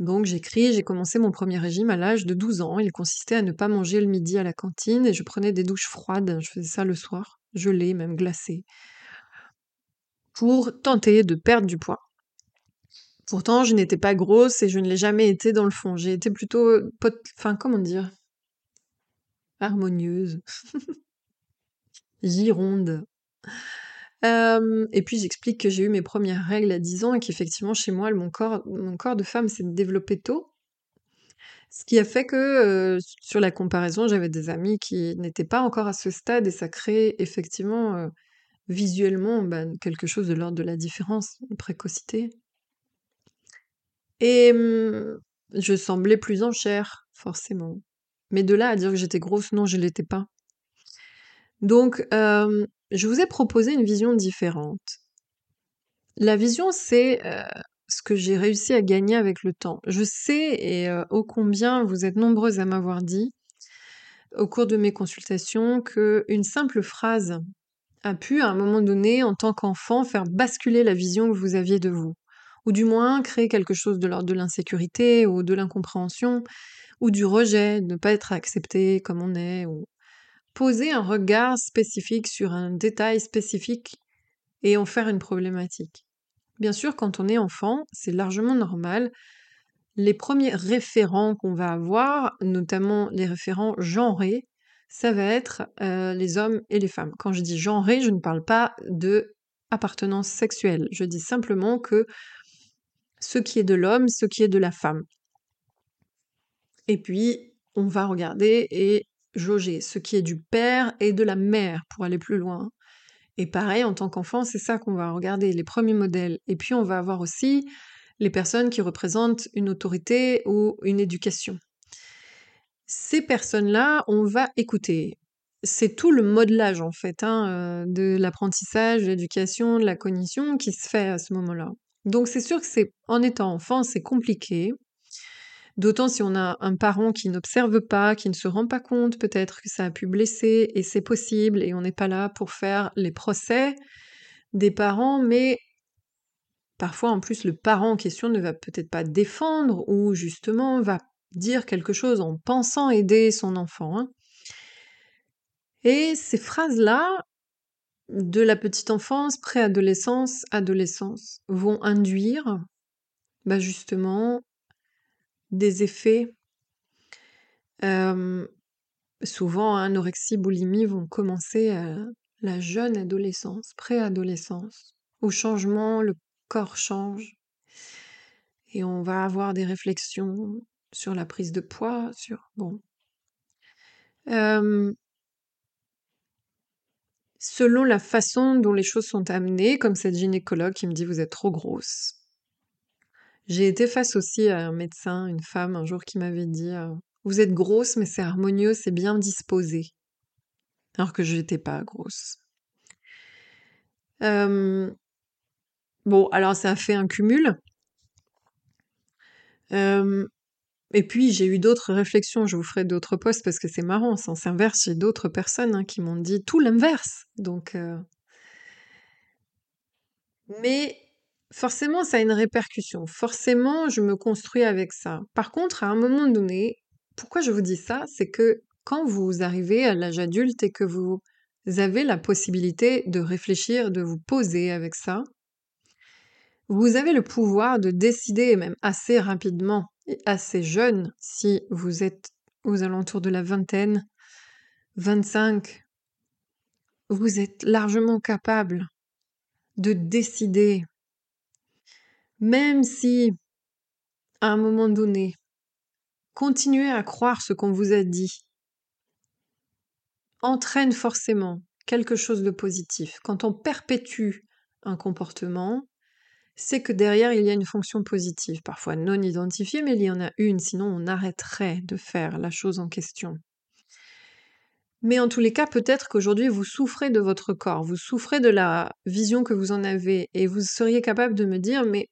Donc j'écris, j'ai commencé mon premier régime à l'âge de 12 ans. Il consistait à ne pas manger le midi à la cantine et je prenais des douches froides. Je faisais ça le soir, gelées, même glacées, pour tenter de perdre du poids. Pourtant, je n'étais pas grosse et je ne l'ai jamais été dans le fond. J'ai été plutôt, enfin, comment dire, harmonieuse, <laughs> gironde. Et puis j'explique que j'ai eu mes premières règles à 10 ans et qu'effectivement chez moi mon corps, mon corps de femme s'est développé tôt. Ce qui a fait que sur la comparaison, j'avais des amis qui n'étaient pas encore à ce stade et ça crée effectivement visuellement bah, quelque chose de l'ordre de la différence, une précocité. Et je semblais plus en chair, forcément. Mais de là à dire que j'étais grosse, non, je ne l'étais pas. Donc, je vous ai proposé une vision différente. La vision, c'est euh, ce que j'ai réussi à gagner avec le temps. Je sais, et euh, ô combien vous êtes nombreuses à m'avoir dit au cours de mes consultations, qu'une simple phrase a pu, à un moment donné, en tant qu'enfant, faire basculer la vision que vous aviez de vous. Ou du moins créer quelque chose de l'ordre de l'insécurité ou de l'incompréhension ou du rejet, ne pas être accepté comme on est, poser un regard spécifique sur un détail spécifique et en faire une problématique. Bien sûr, quand on est enfant, c'est largement normal. Les premiers référents qu'on va avoir, notamment les référents genrés, ça va être euh, les hommes et les femmes. Quand je dis genré, je ne parle pas de appartenance sexuelle. Je dis simplement que ce qui est de l'homme, ce qui est de la femme. Et puis, on va regarder et jauger ce qui est du père et de la mère pour aller plus loin. Et pareil, en tant qu'enfant, c'est ça qu'on va regarder, les premiers modèles. Et puis, on va avoir aussi les personnes qui représentent une autorité ou une éducation. Ces personnes-là, on va écouter. C'est tout le modelage, en fait, hein, euh, de l'apprentissage, de l'éducation, de la cognition qui se fait à ce moment-là. Donc, c'est sûr que c'est, en étant enfant, c'est compliqué. D'autant si on a un parent qui n'observe pas, qui ne se rend pas compte peut-être que ça a pu blesser, et c'est possible, et on n'est pas là pour faire les procès des parents, mais parfois en plus le parent en question ne va peut-être pas défendre ou justement va dire quelque chose en pensant aider son enfant. Hein. Et ces phrases-là, de la petite enfance, préadolescence, adolescence, vont induire bah justement des effets. souvent, anorexie, boulimie vont commencer à la jeune adolescence, préadolescence. Au changement, le corps change. Et on va avoir des réflexions sur la prise de poids, sur... Bon. selon la façon dont les choses sont amenées, comme cette gynécologue qui me dit vous êtes trop grosse. J'ai été face aussi à un médecin, une femme, un jour qui m'avait dit euh, Vous êtes grosse, mais c'est harmonieux, c'est bien disposé. Alors que je n'étais pas grosse. bon, alors ça a fait un cumul. et puis j'ai eu d'autres réflexions, je vous ferai d'autres posts parce que c'est marrant, sans s'inverse, j'ai d'autres personnes hein, qui m'ont dit tout l'inverse. Donc, euh mais forcément, ça a une répercussion. Forcément, je me construis avec ça. Par contre, à un moment donné, pourquoi je vous dis ça? C'est que quand vous arrivez à l'âge adulte et que vous avez la possibilité de réfléchir, de vous poser avec ça, vous avez le pouvoir de décider, même assez rapidement et assez jeune, si vous êtes aux alentours de la vingtaine, 25, vous êtes largement capable de décider même si, à un moment donné, continuer à croire ce qu'on vous a dit entraîne forcément quelque chose de positif. Quand on perpétue un comportement, c'est que derrière il y a une fonction positive, parfois non identifiée, mais il y en a une, sinon on arrêterait de faire la chose en question. Mais en tous les cas, peut-être qu'aujourd'hui vous souffrez de votre corps, vous souffrez de la vision que vous en avez, et vous seriez capable de me dire, mais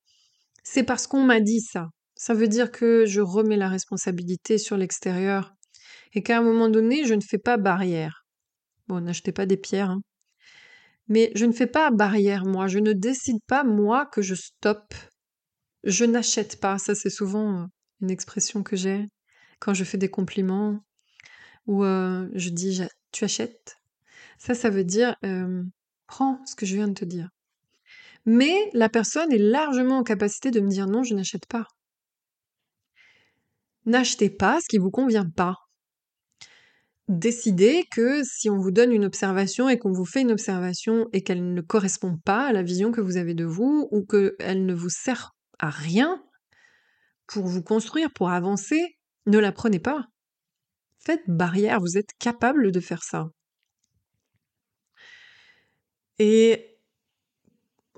c'est parce qu'on m'a dit ça. Ça veut dire que je remets la responsabilité sur l'extérieur et qu'à un moment donné, je ne fais pas barrière. Bon, n'achetez pas des pierres. Hein. Mais je ne fais pas barrière, moi. Je ne décide pas, moi, que je stoppe. Je n'achète pas. Ça, c'est souvent euh, une expression que j'ai quand je fais des compliments ou euh, je dis tu achètes? Ça, ça veut dire euh, prends ce que je viens de te dire. Mais la personne est largement en capacité de me dire non, je n'achète pas. N'achetez pas ce qui vous convient pas. Décidez que si on vous donne une observation et qu'on vous fait une observation et qu'elle ne correspond pas à la vision que vous avez de vous ou qu'elle ne vous sert à rien pour vous construire, pour avancer, ne la prenez pas. Faites barrière, vous êtes capable de faire ça. Et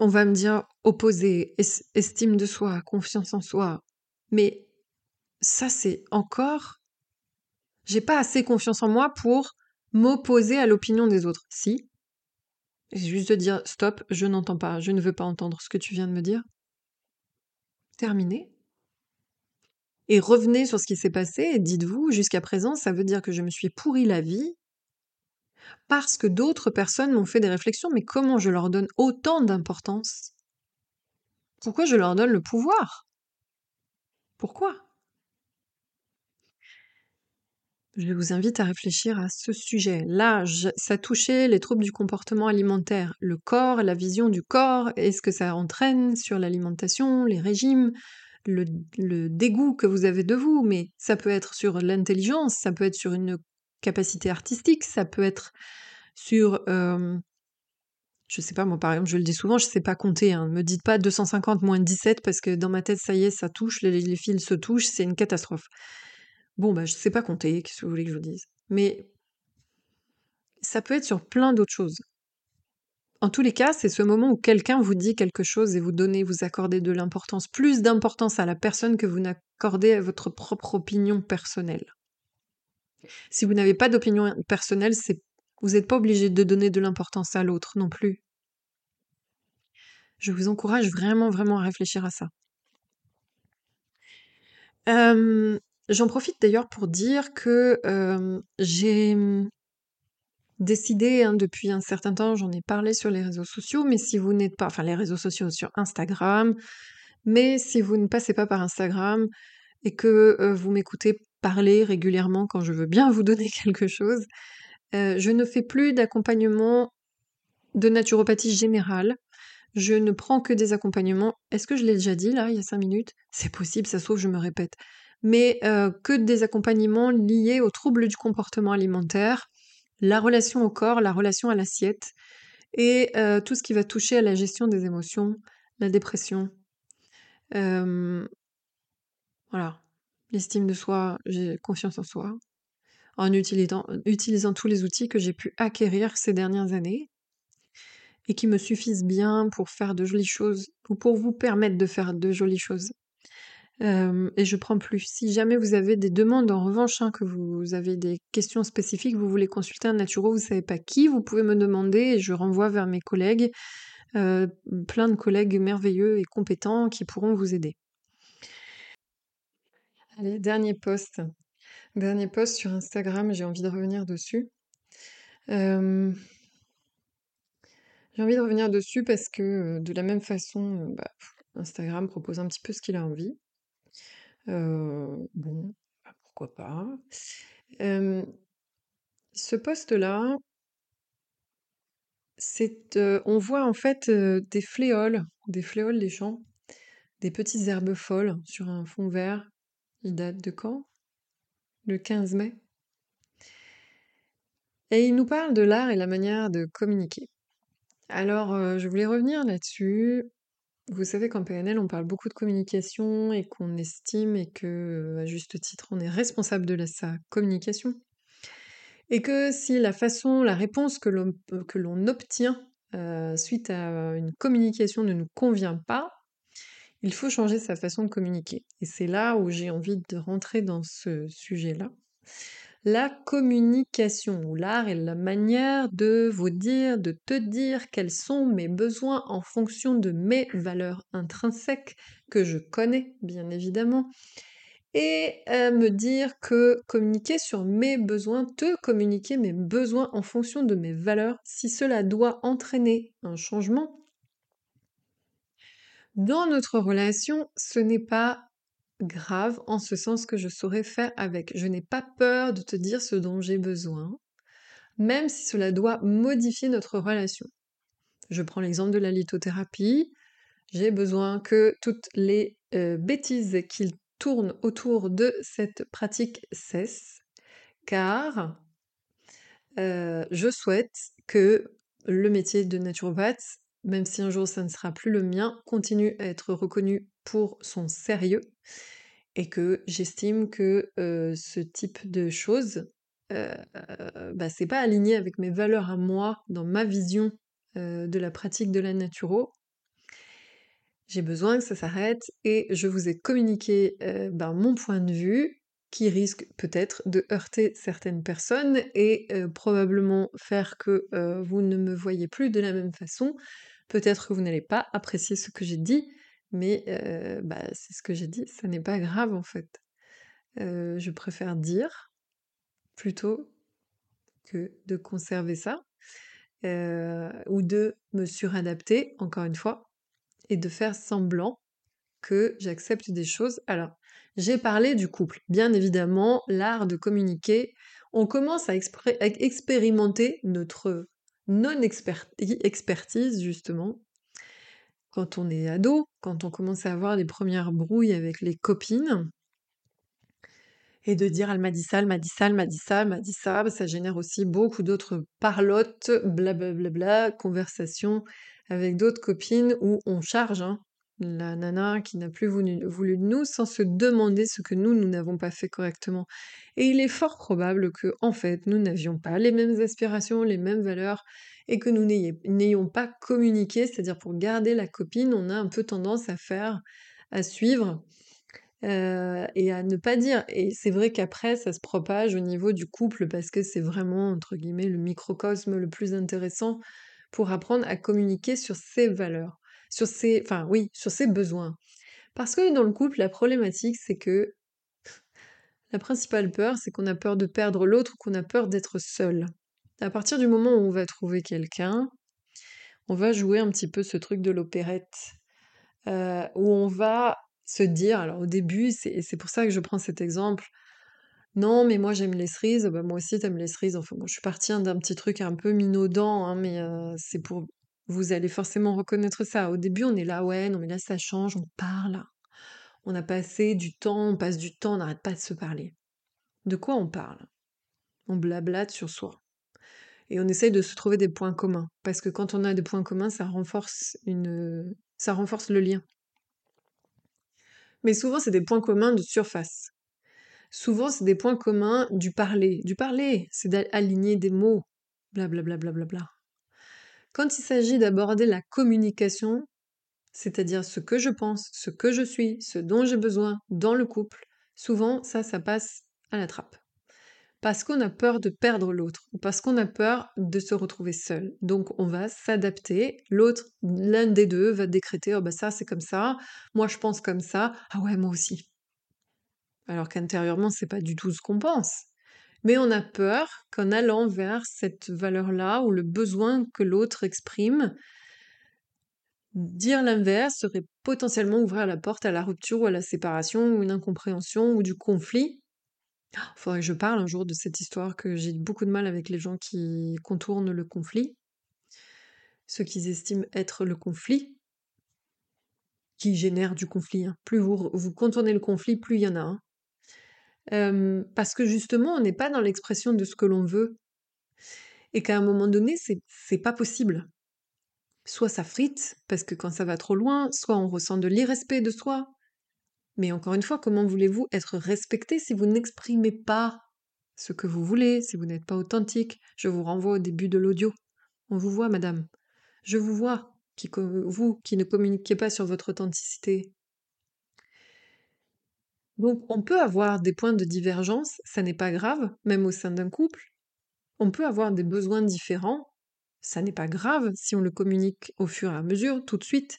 on va me dire opposé, estime de soi, confiance en soi. Mais ça, c'est encore. J'ai pas assez confiance en moi pour m'opposer à l'opinion des autres. Si. C'est juste de dire stop, je n'entends pas, je ne veux pas entendre ce que tu viens de me dire. Terminé. Et revenez sur ce qui s'est passé et dites-vous, jusqu'à présent, ça veut dire que je me suis pourri la vie parce que d'autres personnes m'ont fait des réflexions, mais comment je leur donne autant d'importance? Pourquoi je leur donne le pouvoir? Pourquoi? Je vous invite à réfléchir à ce sujet. Là, ça touchait les troubles du comportement alimentaire, le corps, la vision du corps, est ce que ça entraîne sur l'alimentation, les régimes, le, le, dégoût que vous avez de vous, mais ça peut être sur l'intelligence, ça peut être sur une capacité artistique, ça peut être sur, euh, je sais pas, moi par exemple, je le dis souvent, je sais pas compter. Hein. Ne me dites pas 250 moins 17 parce que dans ma tête, ça y est, ça touche, les, les fils se touchent, c'est une catastrophe. Bon, bah, je sais pas compter, qu'est-ce que vous voulez que je vous dise? Mais ça peut être sur plein d'autres choses. En tous les cas, c'est ce moment où quelqu'un vous dit quelque chose et vous donnez, vous accordez de l'importance, plus d'importance à la personne que vous n'accordez à votre propre opinion personnelle. Si vous n'avez pas d'opinion personnelle, vous n'êtes pas obligé de donner de l'importance à l'autre non plus. Je vous encourage vraiment, vraiment à réfléchir à ça. j'en profite d'ailleurs pour dire que j'ai décidé hein, depuis un certain temps, j'en ai parlé sur les réseaux sociaux, mais si vous n'êtes pas, enfin les réseaux sociaux sur Instagram, mais si vous ne passez pas par Instagram et que vous m'écoutez parler régulièrement quand je veux bien vous donner <laughs> quelque chose, euh, je ne fais plus d'accompagnement de naturopathie générale. Je ne prends que des accompagnements. Est-ce que je l'ai déjà dit là, il y a cinq minutes? C'est possible, ça trouve, je me répète. Mais euh, que des accompagnements liés aux troubles du comportement alimentaire, la relation au corps, la relation à l'assiette et euh, tout ce qui va toucher à la gestion des émotions, la dépression. voilà. L'estime de soi, j'ai confiance en soi. En utilisant, utilisant tous les outils que j'ai pu acquérir ces dernières années et qui me suffisent bien pour faire de jolies choses ou pour vous permettre de faire de jolies choses et je prends plus. Si jamais vous avez des demandes en revanche, hein, que vous avez des questions spécifiques, vous voulez consulter un naturo, vous ne savez pas qui, vous pouvez me demander et je renvoie vers mes collègues, plein de collègues merveilleux et compétents qui pourront vous aider. Allez, dernier post. Dernier post sur Instagram, j'ai envie de revenir dessus. J'ai envie de revenir dessus parce que de la même façon, bah, Instagram propose un petit peu ce qu'il a envie bon, bah, pourquoi pas. ce poste-là c'est, on voit en fait, des fléoles, des fléoles des champs, des petites herbes folles sur un fond vert. Il date de quand? Le 15 mai. Et il nous parle de l'art et la manière de communiquer. Alors, je voulais revenir là-dessus vous savez qu'en PNL, on parle beaucoup de communication et qu'on estime et que, à juste titre, on est responsable de sa communication. Et que si la façon, la réponse que l'on, que l'on obtient euh, suite à une communication ne nous convient pas, il faut changer sa façon de communiquer. Et c'est là où j'ai envie de rentrer dans ce sujet-là la communication, ou l'art est la manière de vous dire, de te dire quels sont mes besoins en fonction de mes valeurs intrinsèques que je connais, bien évidemment, et euh, me dire que communiquer sur mes besoins, te communiquer mes besoins en fonction de mes valeurs, si cela doit entraîner un changement, dans notre relation, ce n'est pas grave en ce sens que je saurais faire avec. Je n'ai pas peur de te dire ce dont j'ai besoin, même si cela doit modifier notre relation. Je prends l'exemple de la lithothérapie. J'ai besoin que toutes les euh, bêtises qui tournent autour de cette pratique cessent, car euh, je souhaite que le métier de naturopathe, même si un jour ça ne sera plus le mien, continue à être reconnu pour son sérieux et que j'estime que ce type de choses, bah, c'est pas aligné avec mes valeurs à moi, dans ma vision de la pratique de la naturo. J'ai besoin que ça s'arrête et je vous ai communiqué ben, mon point de vue qui risque peut-être de heurter certaines personnes et probablement faire que vous ne me voyez plus de la même façon. Peut-être que vous n'allez pas apprécier ce que j'ai dit, mais bah, c'est ce que j'ai dit, ça n'est pas grave en fait. je préfère dire plutôt que de conserver ça, ou de me suradapter, encore une fois, et de faire semblant que j'accepte des choses. Alors, j'ai parlé du couple. Bien évidemment, l'art de communiquer, on commence à expérimenter notre non-expertise, justement, quand on est ado, quand on commence à avoir les premières brouilles avec les copines. Et de dire elle m'a dit ça, elle m'a dit ça, elle m'a dit ça, elle m'a dit ça, bah, ça génère aussi beaucoup d'autres parlottes, blablabla, conversations avec d'autres copines où on charge hein, la nana qui n'a plus voulu, de nous sans se demander ce que nous, nous n'avons pas fait correctement. Et il est fort probable que, en fait, nous n'avions pas les mêmes aspirations, les mêmes valeurs, et que nous n'ayons pas communiqué, c'est-à-dire pour garder la copine, on a un peu tendance à faire, à suivre euh, et à ne pas dire. Et c'est vrai qu'après, ça se propage au niveau du couple parce que c'est vraiment, entre guillemets, le microcosme le plus intéressant pour apprendre à communiquer sur ses valeurs, sur ses, enfin oui, sur ses besoins. Parce que dans le couple, la problématique, c'est que la principale peur, c'est qu'on a peur de perdre l'autre ou qu'on a peur d'être seul. À partir du moment où on va trouver quelqu'un, on va jouer un petit peu ce truc de l'opérette, euh, où on va se dire, alors au début, et c'est pour ça que je prends cet exemple, non, mais moi j'aime les cerises, bah, moi aussi t'aimes les cerises, enfin moi je suis partie d'un petit truc un peu minaudant, hein, mais c'est pour... Vous allez forcément reconnaître ça. Au début, on est là, ouais, non, mais là ça change, on parle. On a passé du temps, on passe du temps, on n'arrête pas de se parler. De quoi on parle? On blablate sur soi. Et on essaye de se trouver des points communs. Parce que quand on a des points communs, ça renforce une. ça renforce le lien. Mais souvent, c'est des points communs de surface. Souvent, c'est des points communs du parler. Du parler, c'est d'aligner des mots, blablabla. Bla, bla, bla, Quand il s'agit d'aborder la communication, c'est-à-dire ce que je pense, ce que je suis, ce dont j'ai besoin dans le couple, souvent, ça, ça passe à la trappe. Parce qu'on a peur de perdre l'autre, parce qu'on a peur de se retrouver seul. Donc on va s'adapter. L'autre, l'un des deux, va décréter oh bah ça c'est comme ça, moi je pense comme ça, ah ouais moi aussi. Alors qu'intérieurement c'est pas du tout ce qu'on pense. Mais on a peur qu'en allant vers cette valeur-là ou le besoin que l'autre exprime, dire l'inverse serait potentiellement ouvrir la porte à la rupture ou à la séparation ou une incompréhension ou du conflit il faudrait que je parle un jour de cette histoire que j'ai beaucoup de mal avec les gens qui contournent le conflit, ceux qu'ils estiment être le conflit, qui génère du conflit. Hein. Plus vous, vous contournez le conflit, plus il y en a. Parce que justement, on n'est pas dans l'expression de ce que l'on veut. Et qu'à un moment donné, c'est pas possible. Soit ça frite, parce que quand ça va trop loin, soit on ressent de l'irrespect de soi, mais encore une fois, comment voulez-vous être respecté si vous n'exprimez pas ce que vous voulez, si vous n'êtes pas authentique? Je vous renvoie au début de l'audio. On vous voit, madame. Je vous vois, vous qui ne communiquez pas sur votre authenticité. Donc on peut avoir des points de divergence, ça n'est pas grave, même au sein d'un couple. On peut avoir des besoins différents, ça n'est pas grave si on le communique au fur et à mesure, tout de suite,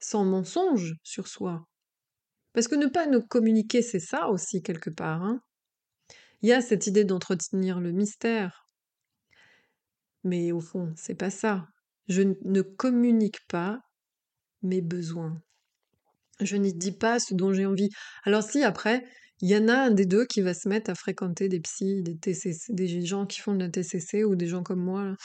sans mensonge sur soi, parce que ne pas nous communiquer, c'est ça aussi quelque part. Hein. Il y a cette idée d'entretenir le mystère. Mais au fond, c'est pas ça. Je ne communique pas mes besoins. Je n'y dis pas ce dont j'ai envie. Alors si après, il y en a un des deux qui va se mettre à fréquenter des psys, des TCC, des gens qui font de la TCC ou des gens comme moi,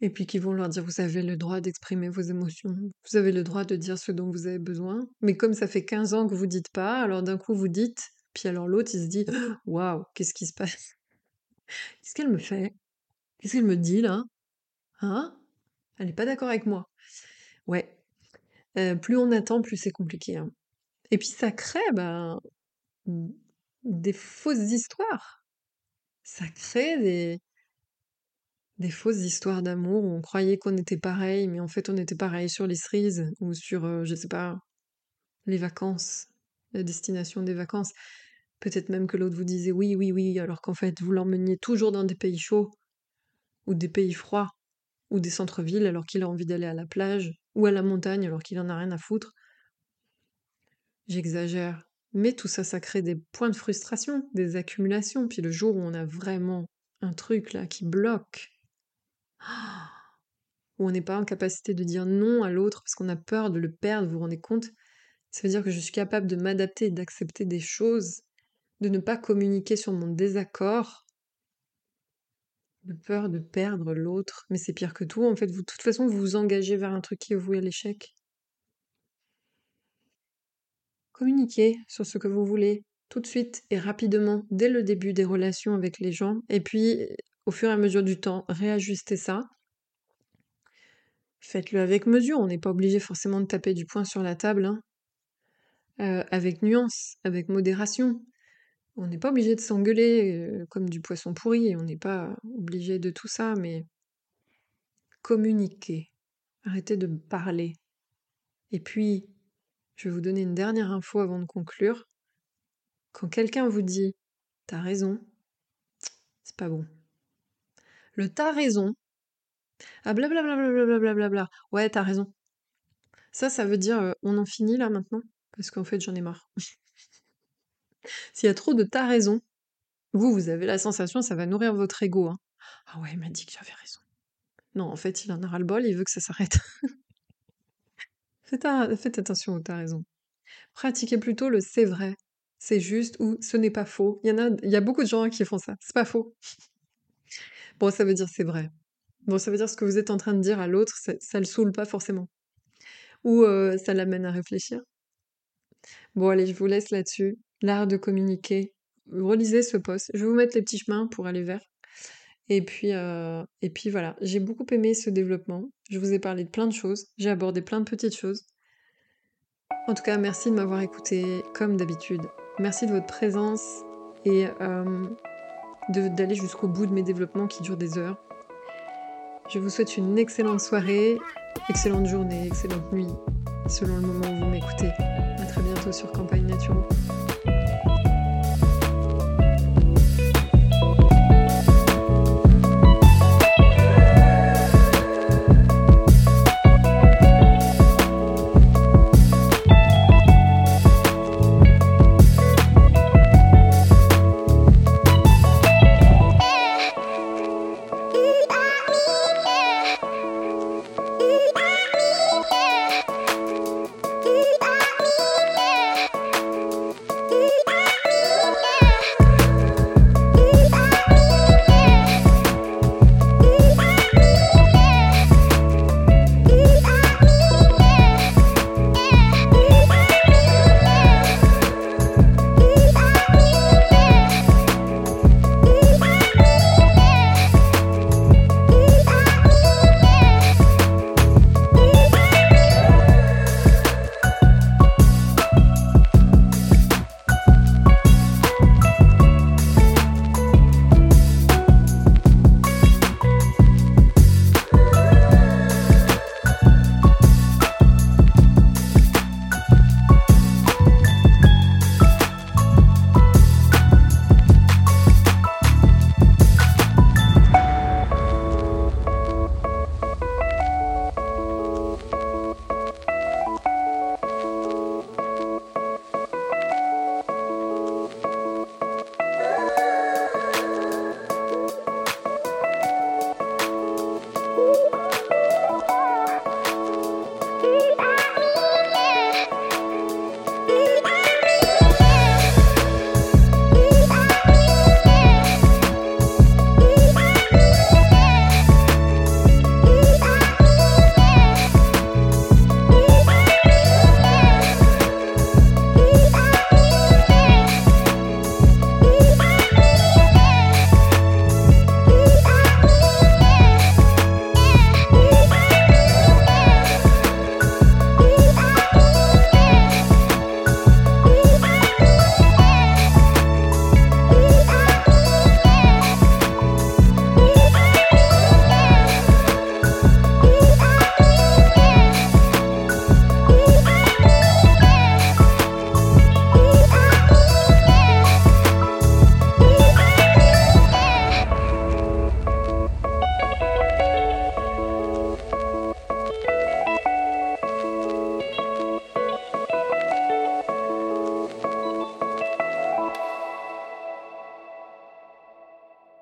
et puis qui vont leur dire vous avez le droit d'exprimer vos émotions, vous avez le droit de dire ce dont vous avez besoin, mais comme ça fait 15 ans que vous dites pas, alors d'un coup vous dites, puis alors l'autre il se dit <gasps> waouh, qu'est-ce qui se passe? Qu'est-ce qu'elle me fait? Qu'est-ce qu'elle me dit là? Hein? Elle n'est pas d'accord avec moi. Ouais. Euh, plus on attend, plus c'est compliqué. Hein. Et puis ça crée ben, des fausses histoires. Ça crée des, des fausses histoires d'amour où on croyait qu'on était pareil, mais en fait on était pareil sur les cerises ou sur, euh, je sais pas, les vacances, la destination des vacances. Peut-être même que l'autre vous disait oui, oui, oui, alors qu'en fait vous l'emmeniez toujours dans des pays chauds ou des pays froids ou des centres-villes alors qu'il a envie d'aller à la plage ou à la montagne alors qu'il en a rien à foutre. J'exagère. Mais tout ça, ça crée des points de frustration, des accumulations. Puis le jour où on a vraiment un truc là qui bloque, <gasps> où on n'est pas en capacité de dire non à l'autre parce qu'on a peur de le perdre, vous vous rendez compte? Ça veut dire que je suis capable de m'adapter d'accepter des choses, de ne pas communiquer sur mon désaccord, de peur de perdre l'autre. Mais c'est pire que tout, en fait, vous, de toute façon, vous vous engagez vers un truc qui est voué à l'échec. Communiquez sur ce que vous voulez, tout de suite et rapidement dès le début des relations avec les gens. Et puis, au fur et à mesure du temps, réajuster ça. Faites-le avec mesure, on n'est pas obligé forcément de taper du poing sur la table. Hein. Euh, avec nuance, avec modération. On n'est pas obligé de s'engueuler euh, comme du poisson pourri, on n'est pas obligé de tout ça, mais communiquer. Arrêtez de parler. Et puis, je vais vous donner une dernière info avant de conclure. Quand quelqu'un vous dit T'as raison, c'est pas bon. Le t'as raison, ah blablabla, bla bla ouais, t'as raison. Ça, ça veut dire euh, on en finit là maintenant? Parce qu'en fait, j'en ai marre. <laughs> S'il y a trop de t'as raison, vous, vous avez la sensation, ça va nourrir votre ego. Hein. Ah ouais, il m'a dit que j'avais raison. Non, en fait, il en a ras le bol, il veut que ça s'arrête. <laughs> faites, attention au t'as raison. Pratiquez plutôt le c'est vrai, c'est juste ou ce n'est pas faux. Il y, a, beaucoup de gens qui font ça. C'est pas faux. bon, ça veut dire c'est vrai. Bon, ça veut dire ce que vous êtes en train de dire à l'autre, ça, ça le saoule pas forcément. Ou euh, ça l'amène à réfléchir. Bon, allez, je vous laisse là-dessus. L'art de communiquer. Relisez ce post. Je vais vous mettre les petits chemins pour aller vers. Et puis, euh, et puis voilà, j'ai beaucoup aimé ce développement. Je vous ai parlé de plein de choses. J'ai abordé plein de petites choses. En tout cas, merci de m'avoir écouté comme d'habitude. Merci de votre présence et euh, d'aller jusqu'au bout de mes développements qui durent des heures. Je vous souhaite une excellente soirée, excellente journée, excellente nuit, selon le moment où vous m'écoutez. A très bientôt sur Campagne Naturelle.